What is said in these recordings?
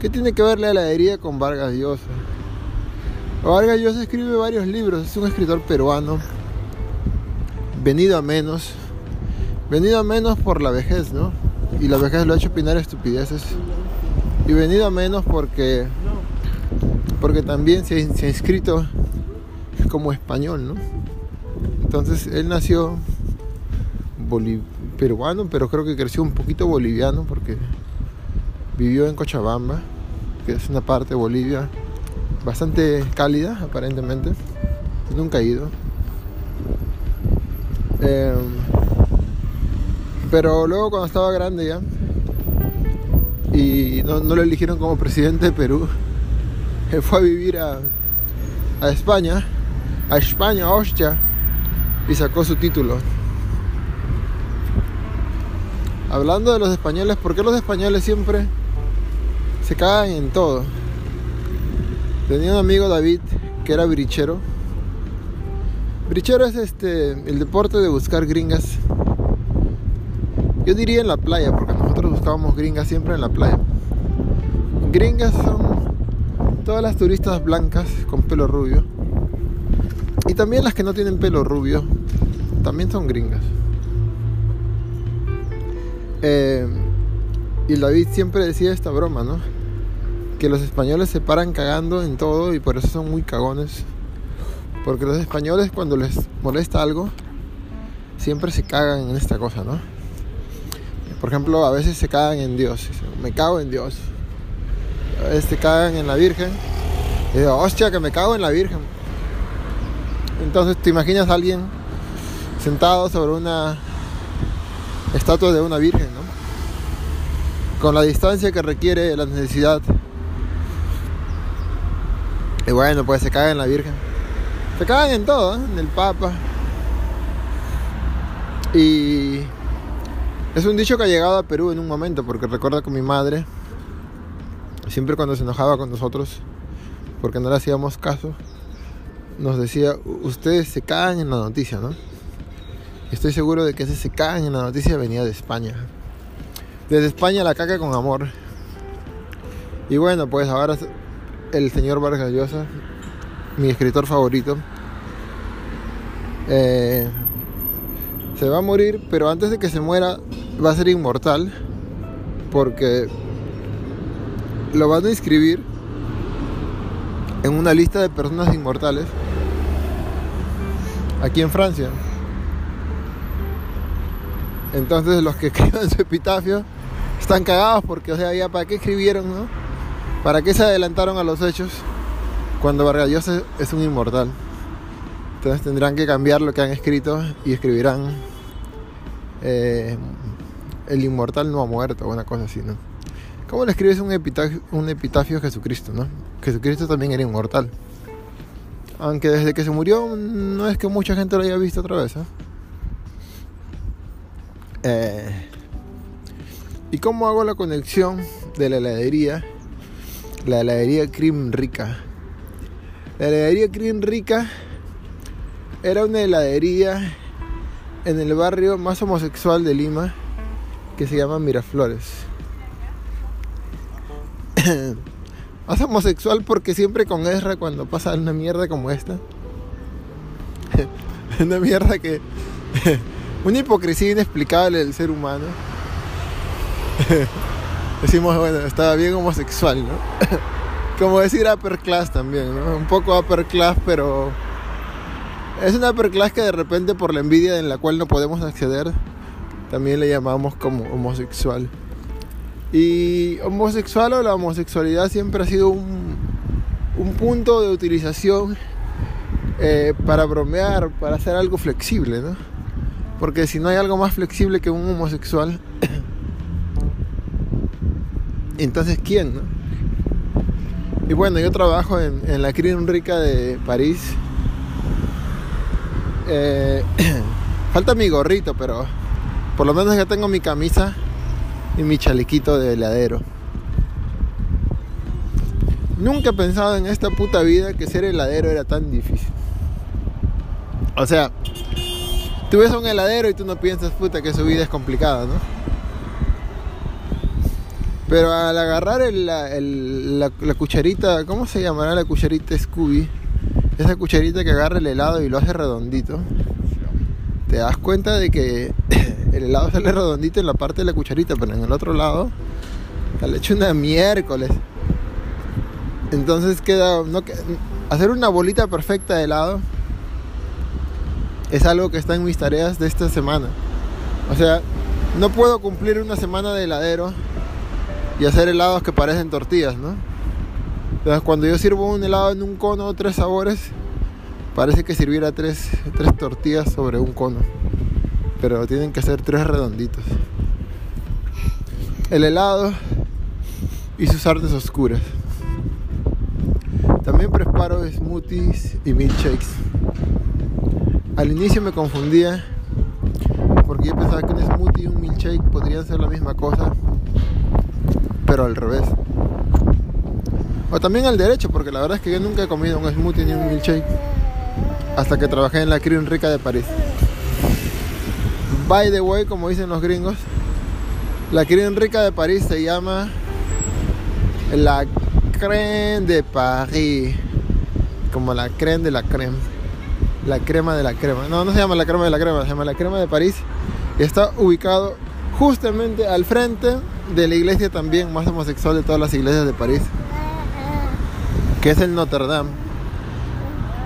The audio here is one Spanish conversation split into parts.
¿Qué tiene que ver la heladería con Vargas Llosa? Vargas Llosa escribe varios libros, es un escritor peruano, venido a menos, venido a menos por la vejez, ¿no? Y la vejez lo ha hecho opinar estupideces. Y venido a menos porque, porque también se, ha inscrito como español, ¿no? Entonces él nació peruano, pero creo que creció un poquito boliviano porque vivió en Cochabamba, que es una parte de Bolivia bastante cálida aparentemente. Nunca he ido. Em, pero luego cuando estaba grande ya y no, lo eligieron como presidente de Perú, fue a vivir a, a España, a España, y sacó su título. Hablando de los españoles, ¿por qué los españoles siempre se cagan en todo. Tenía un amigo David que era brichero. Brichero es este el deporte de buscar gringas. Yo diría en la playa, porque nosotros buscábamos gringas siempre en la playa. Gringas son todas las turistas blancas con pelo rubio. Y también las que no tienen pelo rubio, también son gringas. Eh, y David siempre decía esta broma, ¿no? Que los españoles se paran cagando en todo y por eso son muy cagones. Porque los españoles cuando les molesta algo, siempre se cagan en esta cosa, ¿no? Por ejemplo, a veces se cagan en Dios. Me cago en Dios. A veces se cagan en la Virgen. Y digo, hostia, que me cago en la Virgen. Entonces te imaginas a alguien sentado sobre una estatua de una Virgen, ¿no? Con la distancia que requiere la necesidad y bueno, pues se cagan en la Virgen. Se cagan en todo, ¿eh? en el Papa. Y es un dicho que ha llegado a Perú en un momento, porque recuerdo que mi madre, siempre cuando se enojaba con nosotros, porque no le hacíamos caso, nos decía, ustedes se cagan en la noticia, ¿no? estoy seguro de que ese se cagan en la noticia venía de España. Desde España la caca con amor. Y bueno, pues ahora el señor Vargas Llosa, mi escritor favorito. Eh, se va a morir, pero antes de que se muera va a ser inmortal porque lo van a inscribir en una lista de personas inmortales aquí en Francia. Entonces los que escriban su epitafio están cagados porque, o sea, ya para qué escribieron, ¿no? ¿Para qué se adelantaron a los hechos cuando Vargas Llosa es un inmortal? Entonces tendrán que cambiar lo que han escrito y escribirán eh, el inmortal no ha muerto o una cosa así, ¿no? ¿Cómo le escribes un epitafio, un epitafio a Jesucristo, no? Jesucristo también era inmortal. Aunque desde que se murió no es que mucha gente lo haya visto otra vez, ¿eh? eh y cómo hago la conexión de la heladería la heladería Cream Rica. La heladería Cream Rica era una heladería en el barrio más homosexual de Lima que se llama Miraflores. más homosexual porque siempre con Ezra cuando pasa una mierda como esta. una mierda que... una hipocresía inexplicable del ser humano decimos, bueno, estaba bien homosexual, ¿no? Como decir upper class también, ¿no? Un poco upper class, pero es una upper class que de repente por la envidia en la cual no podemos acceder, también le llamamos como homosexual. Y homosexual o la homosexualidad siempre ha sido un, un punto de utilización eh, para bromear, para hacer algo flexible, ¿no? Porque si no hay algo más flexible que un homosexual, entonces, ¿quién? No? Y bueno, yo trabajo en, la Cream Rica de París. Eh, falta mi gorrito, pero por lo menos ya tengo mi camisa y mi chalequito de heladero. Nunca he pensado en esta puta vida que ser heladero era tan difícil. O sea, tú ves a un heladero y tú no piensas, puta, que su vida es complicada, ¿no? Pero al agarrar la, la, cucharita, ¿cómo se llamará la cucharita Scooby? Esa cucharita que agarra el helado y lo hace redondito. Te das cuenta de que el helado sale redondito en la parte de la cucharita, pero en el otro lado le hecho una miércoles. Entonces queda. No, hacer una bolita perfecta de helado es algo que está en mis tareas de esta semana. O sea, no puedo cumplir una semana de heladero y hacer helados que parecen tortillas, ¿no? Entonces, cuando yo sirvo un helado en un cono, tres sabores, parece que sirviera tres, tres tortillas sobre un cono. Pero tienen que ser tres redonditos. El helado y sus artes oscuras. También preparo smoothies y milkshakes. Al inicio me confundía porque yo pensaba que un smoothie y un milkshake podrían ser la misma cosa, pero al revés. O también al derecho, porque la verdad es que yo nunca he comido un smoothie ni un milkshake hasta que trabajé en la Cream Rica de París. By the way, como dicen los gringos, la Cream Rica de París se llama la crème de Paris. Como la crème de la crème. La crema de la crema. No, no se llama la crema de la crema, se llama la crema de París. Y está ubicado justamente al frente de la iglesia también más homosexual de todas las iglesias de París. Que es el Notre Dame.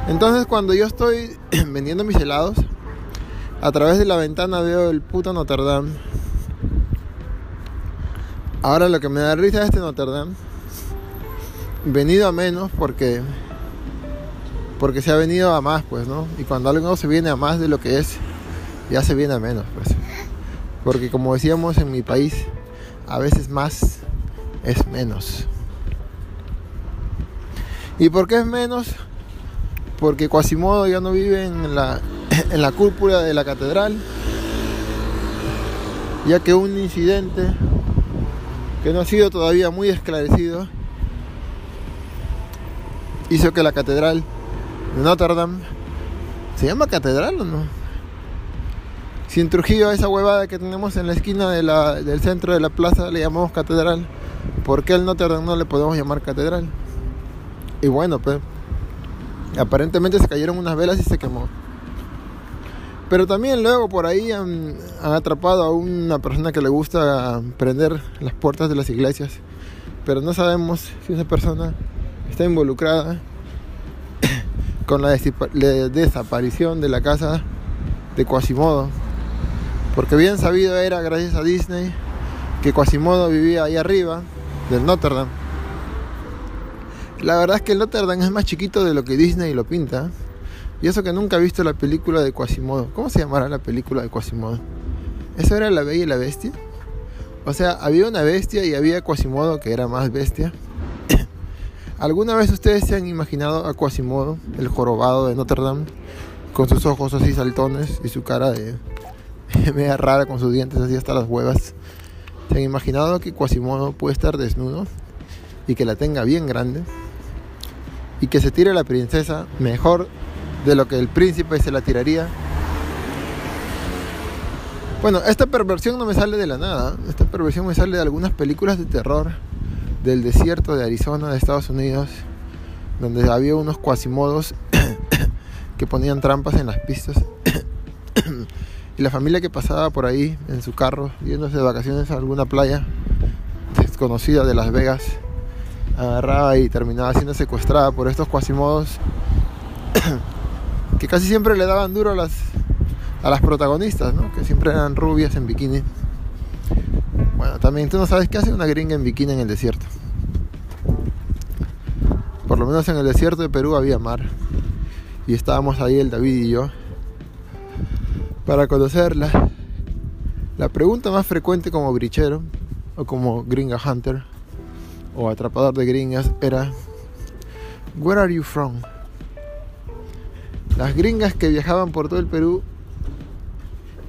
Entonces cuando yo estoy vendiendo mis helados, a través de la ventana veo el puto Notre Dame. Ahora lo que me da risa es este Notre Dame venido a menos porque porque se ha venido a más, pues, ¿no? Y cuando algo se viene a más de lo que es, ya se viene a menos, pues. Porque como decíamos en mi país, a veces más es menos. ¿Y por qué es menos? Porque Quasimodo ya no vive en la, en la cúpula de la catedral, ya que un incidente que no ha sido todavía muy esclarecido hizo que la catedral de Notre Dame se llama catedral o no si en Trujillo esa huevada que tenemos en la esquina del centro de la plaza le llamamos catedral ¿por qué el Notre Dame no le podemos llamar catedral? y bueno pues aparentemente se cayeron unas velas y se quemó pero también luego por ahí han, han, atrapado a una persona que le gusta prender las puertas de las iglesias. Pero no sabemos si esa persona está involucrada con la desaparición de la casa de Quasimodo. Porque bien sabido era, gracias a Disney, que Quasimodo vivía ahí arriba, del Notre Dame. La verdad es que el Notre Dame es más chiquito de lo que Disney lo pinta. Y eso que nunca he visto la película de Quasimodo. ¿Cómo se llamará la película de Quasimodo? ¿Eso era La Bella y la Bestia? O sea, había una bestia y había Quasimodo que era más bestia. ¿Alguna vez ustedes se han imaginado a Quasimodo, el jorobado de Notre Dame, con sus ojos así saltones y su cara de media rara con sus dientes así hasta las huevas? ¿Se han imaginado que Quasimodo puede estar desnudo y que la tenga bien grande? Y que se tire la princesa mejor de lo que el príncipe se la tiraría? Bueno, esta perversión no me sale de la nada. Esta perversión me sale de algunas películas de terror del desierto de Arizona, de Estados Unidos, donde había unos cuasimodos que ponían trampas en las pistas. Y la familia que pasaba por ahí en su carro, yéndose de vacaciones a alguna playa desconocida de Las Vegas, agarraba y terminaba siendo secuestrada por estos cuasimodos que casi siempre le daban duro a las, a las protagonistas, que siempre eran rubias en bikini. Bueno, también tú no sabes qué hace una gringa en bikini en el desierto. Por lo menos en el desierto de Perú había mar. Y estábamos ahí el David y yo para conocerla. La pregunta más frecuente como brichero o como gringa hunter o atrapador de gringas era Where are you from? Las gringas que viajaban por todo el Perú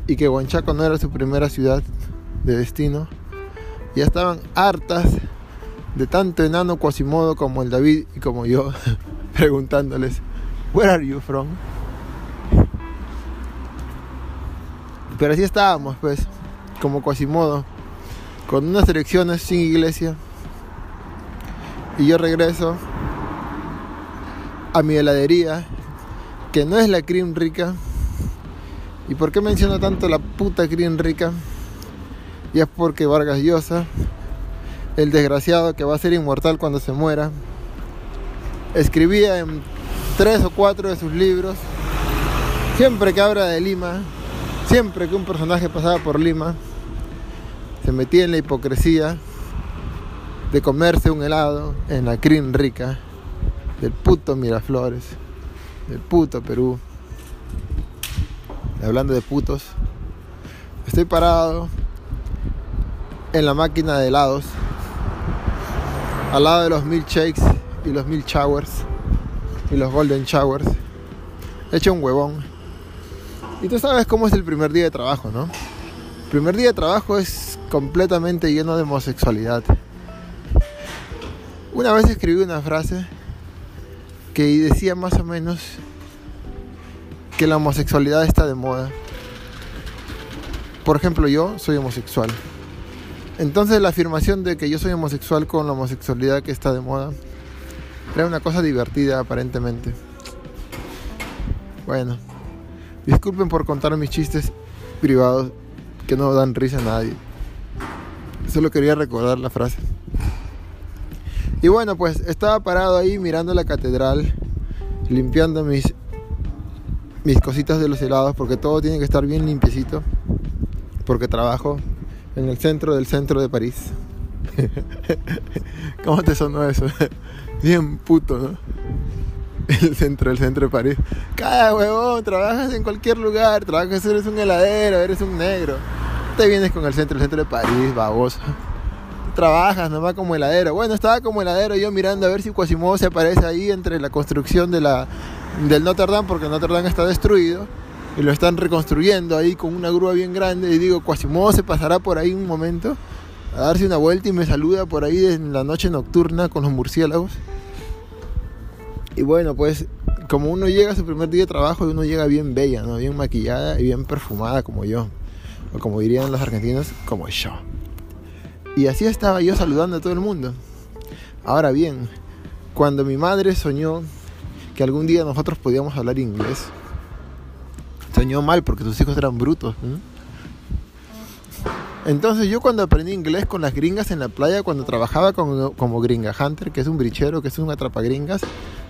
y que Huanchaco no era su primera ciudad de destino ya estaban hartas de tanto enano Quasimodo como el David y como yo, preguntándoles, Where are you from? Pero así estábamos, pues, como Quasimodo, con unas elecciones sin iglesia. Y yo regreso a mi heladería, que no es la Cream Rica. ¿Y por qué menciono tanto la puta Cream Rica? Y es porque Vargas Llosa, el desgraciado que va a ser inmortal cuando se muera, escribía en tres o cuatro de sus libros, siempre que habla de Lima, siempre que un personaje pasaba por Lima, se metía en la hipocresía de comerse un helado en la crin rica del puto Miraflores, del puto Perú. hablando de putos, estoy parado en la máquina de helados, al lado de los milkshakes y los milk showers y los golden showers, hecho un huevón. Y tú sabes cómo es el primer día de trabajo, ¿no? El primer día de trabajo es completamente lleno de homosexualidad. Una vez escribí una frase que decía más o menos que la homosexualidad está de moda. Por ejemplo, yo soy homosexual. Entonces la afirmación de que yo soy homosexual con la homosexualidad que está de moda era una cosa divertida aparentemente. Bueno, disculpen por contar mis chistes privados que no dan risa a nadie. Solo quería recordar la frase. Y bueno, pues estaba parado ahí mirando la catedral, limpiando mis, mis cositas de los helados, porque todo tiene que estar bien limpiecito, porque trabajo en el centro del centro de París. ¿Cómo te sonó eso? Bien puto, ¿no? El centro del centro de París. Cada huevón, trabajas en cualquier lugar, trabajas, eres un heladero, eres un negro. Te vienes con el centro del centro de París, baboso trabajas nomás como heladero. Bueno, estaba como heladero yo mirando a ver si Quasimodo se aparece ahí entre la construcción de la, del Notre Dame, porque Notre Dame está destruido y lo están reconstruyendo ahí con una grúa bien grande. Y digo, Quasimodo se pasará por ahí un momento a darse una vuelta y me saluda por ahí en la noche nocturna con los murciélagos. Y bueno, pues como uno llega a su primer día de trabajo, uno llega bien bella, ¿no? bien maquillada y bien perfumada como yo. O como dirían los argentinos, como yo. Y así estaba yo saludando a todo el mundo. Ahora bien, cuando mi madre soñó que algún día nosotros podíamos hablar inglés, soñó mal porque sus hijos eran brutos. Entonces yo cuando aprendí inglés con las gringas en la playa, cuando trabajaba como, como gringa hunter, que es un brichero, que es un atrapagringas,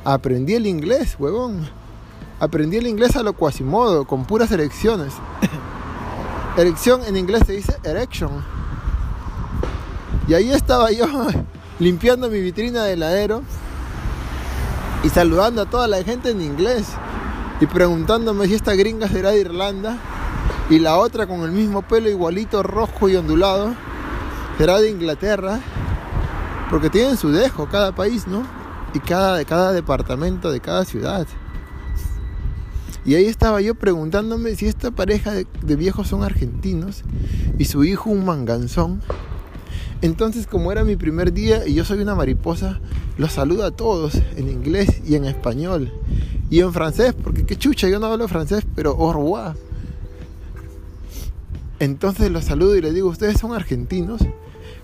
aprendí el inglés, huevón. Aprendí el inglés a lo cuasimodo, con puras erecciones. Erección en inglés se dice erection y ahí estaba yo limpiando mi vitrina de heladero y saludando a toda la gente en inglés y preguntándome si esta gringa será de Irlanda y la otra con el mismo pelo igualito rojo y ondulado será de Inglaterra porque tienen su dejo cada país, ¿no? Y cada, cada departamento de cada ciudad. Y ahí estaba yo preguntándome si esta pareja de, de viejos son argentinos y su hijo un manganzón entonces, como era mi primer día y yo soy una mariposa, los saludo a todos en inglés y en español. Y en francés, porque qué chucha, yo no hablo francés, pero au revoir. Entonces los saludo y les digo, ustedes son argentinos,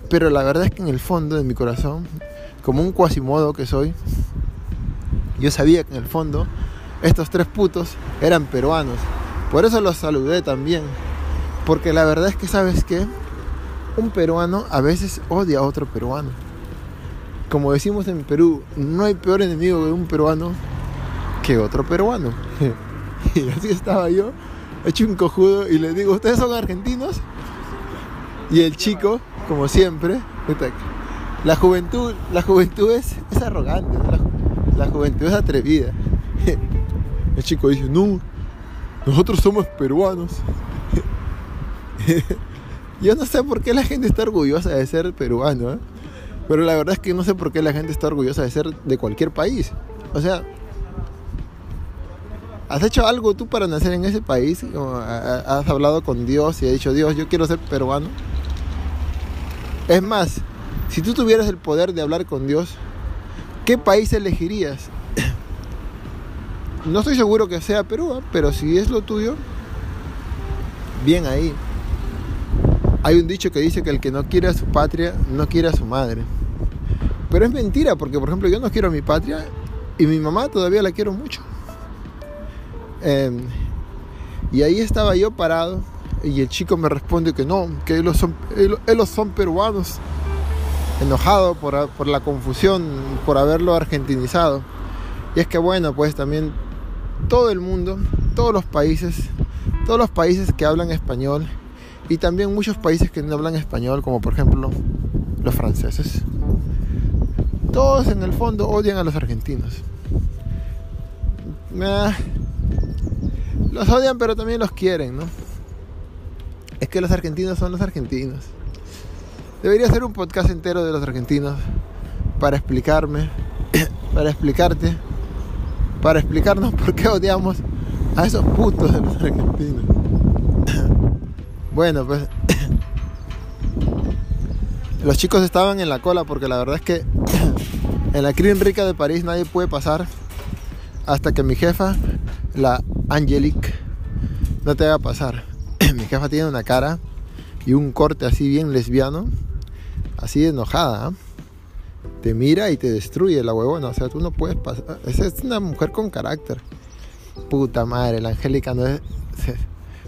pero la verdad es que en el fondo de mi corazón, como un cuasimodo que soy, yo sabía que en el fondo estos tres putos eran peruanos. Por eso los saludé también. Porque la verdad es que, ¿sabes qué? un peruano a veces odia a otro peruano. Como decimos en Perú, no hay peor enemigo de un peruano que otro peruano. y así estaba yo, hecho un cojudo, y le digo, ¿ustedes son argentinos? Y el chico, como siempre, la juventud, la juventud es, arrogante, la, la juventud es atrevida. El chico dice, no, nosotros somos peruanos. Yo no sé por qué la gente está orgullosa de ser peruano, ¿eh? pero la verdad es que no sé por qué la gente está orgullosa de ser de cualquier país. O sea, ¿has hecho algo tú para nacer en ese país? ¿Has hablado con Dios y has dicho, Dios, yo quiero ser peruano? Es más, si tú tuvieras el poder de hablar con Dios, ¿qué país elegirías? No estoy seguro que sea Perú, ¿eh? pero si es lo tuyo, bien ahí. hay un dicho que dice que el que no quiere a su patria no quiere a su madre. Pero es mentira, porque por ejemplo yo no quiero a mi patria y mi mamá todavía la quiero mucho. Em, y ahí estaba yo parado y el chico me responde que no, que ellos son, ellos son peruanos, enojado por, por la confusión, por haberlo argentinizado. Y es que bueno, pues también todo el mundo, todos los países, todos los países que hablan español y también muchos países que no hablan español, como por ejemplo los franceses, todos en el fondo odian a los argentinos. los odian, pero también los quieren, ¿no? Es que los argentinos son los argentinos. Debería ser un podcast entero de los argentinos para explicarme, para explicarte, para explicarnos por qué odiamos a esos putos de los argentinos. Bueno, pues los chicos estaban en la cola porque la verdad es que en la Crin Rica de París nadie puede pasar hasta que mi jefa, la Angelique, no te haga pasar. mi jefa tiene una cara y un corte así bien lesbiano, así enojada. ¿ah? Te mira y te destruye la huevona. O sea, tú no puedes pasar. Esa es una mujer con carácter. Puta madre, la Angélica no es.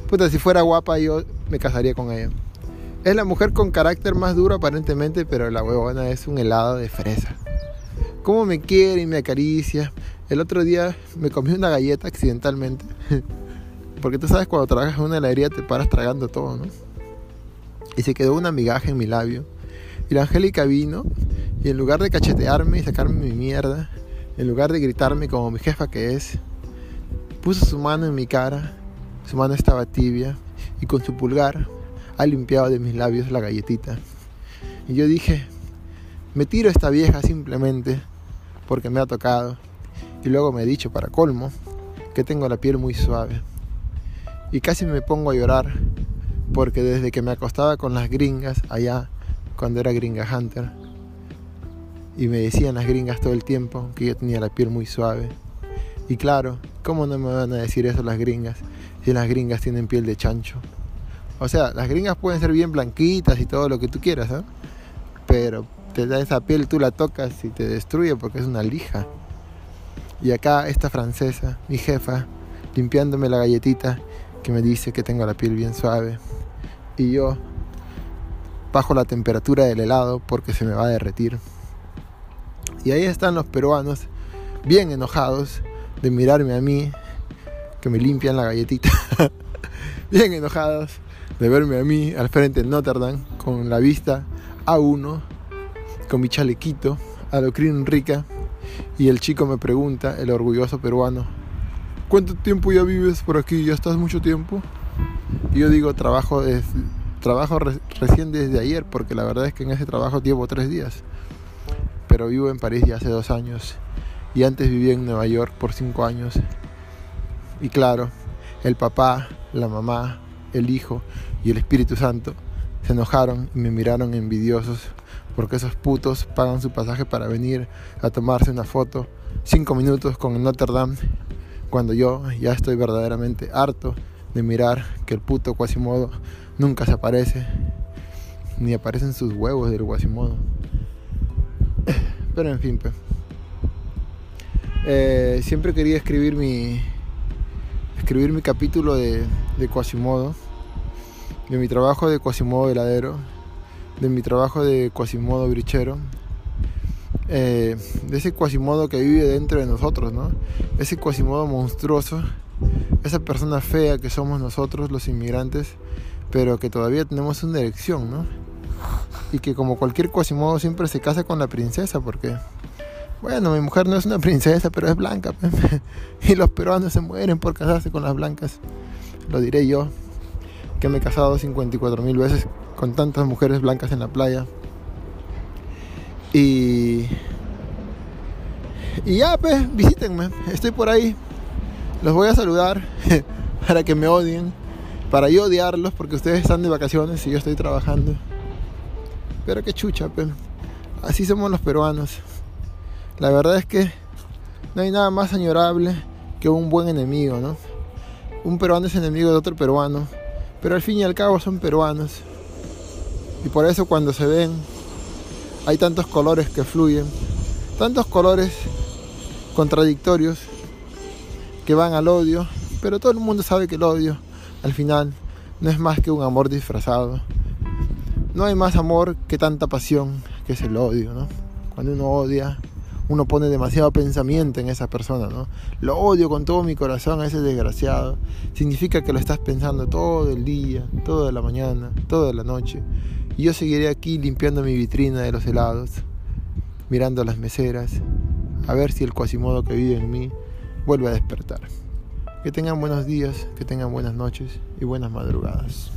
Puta, si fuera guapa yo me casaría con ella. Es la mujer con carácter más duro aparentemente, pero la huevona es un helado de fresa. Cómo me quiere y me acaricia. El otro día me comí una galleta accidentalmente. Porque tú sabes cuando trabajas en una heladería te paras tragando todo, ¿no? Y se quedó una migaja en mi labio. Y la Angélica vino y en lugar de cachetearme y sacarme mi mierda, en lugar de gritarme como mi jefa que es, puso su mano en mi cara. Su mano estaba tibia y con su pulgar ha limpiado de mis labios la galletita. Y yo dije, me tiro a esta vieja simplemente porque me ha tocado. Y luego me he dicho, para colmo, que tengo la piel muy suave. Y casi me pongo a llorar porque desde que me acostaba con las gringas allá, cuando era gringa hunter, y me decían las gringas todo el tiempo que yo tenía la piel muy suave. Y claro, ¿cómo no me van a decir eso las gringas si las gringas tienen piel de chancho? O sea, las gringas pueden ser bien blanquitas y todo lo que tú quieras, ¿eh? Pero te da esa piel, tú la tocas y te destruye porque es una lija. Y acá esta francesa, mi jefa, limpiándome la galletita que me dice que tengo la piel bien suave. Y yo bajo la temperatura del helado porque se me va a derretir. Y ahí están los peruanos, bien enojados de mirarme a mí, que me limpian la galletita. bien enojados de verme a mí al frente de Notre Dame con la vista a uno con mi chalequito, a lo rica, y el chico me pregunta, el orgulloso peruano, ¿cuánto tiempo ya vives por aquí? ¿Ya estás mucho tiempo? Y yo digo, trabajo, trabajo recién desde ayer, porque la verdad es que en ese trabajo llevo tres días, pero vivo en París ya hace dos años, y antes vivía en Nueva York por cinco años. Y claro, el papá, la mamá, el hijo y el Espíritu Santo se enojaron y me miraron envidiosos porque esos putos pagan su pasaje para venir a tomarse una foto cinco minutos con Notre Dame cuando yo ya estoy verdaderamente harto de mirar que el puto Quasimodo nunca se aparece ni aparecen sus huevos del Quasimodo pero en fin pues siempre quería escribir mi escribir mi capítulo de, de Quasimodo de mi trabajo de Quasimodo heladero de mi trabajo de Quasimodo brichero, eh, de ese Quasimodo que vive dentro de nosotros, ¿no? Ese Quasimodo monstruoso, esa persona fea que somos nosotros los inmigrantes, pero que todavía tenemos una elección, ¿no? Y que como cualquier Quasimodo siempre se casa con la princesa, porque, bueno, mi mujer no es una princesa, pero es blanca, pues. y los peruanos se mueren por casarse con las blancas, lo diré yo, que me he casado 54 mil veces con tantas mujeres blancas en la playa. Y, y ya, pues, visítenme. Estoy por ahí. Los voy a saludar para que me odien. Para yo odiarlos porque ustedes están de vacaciones y yo estoy trabajando. Pero qué chucha, pues. Así somos los peruanos. La verdad es que no hay nada más añorable que un buen enemigo, ¿no? Un peruano es enemigo de otro peruano. Pero al fin y al cabo son peruanos. Y por eso cuando se ven, hay tantos colores que fluyen, tantos colores contradictorios que van al odio, pero todo el mundo sabe que el odio al final no es más que un amor disfrazado. No hay más amor que tanta pasión que es el odio, ¿no? Cuando uno odia, uno pone demasiado pensamiento en esa persona, ¿no? Lo odio con todo mi corazón a ese desgraciado. Significa que lo estás pensando todo el día, toda la mañana, toda la noche. Y yo seguiré aquí limpiando mi vitrina de los helados, mirando las meseras, a ver si el cuasimodo que vive en mí vuelve a despertar. Que tengan buenos días, que tengan buenas noches y buenas madrugadas.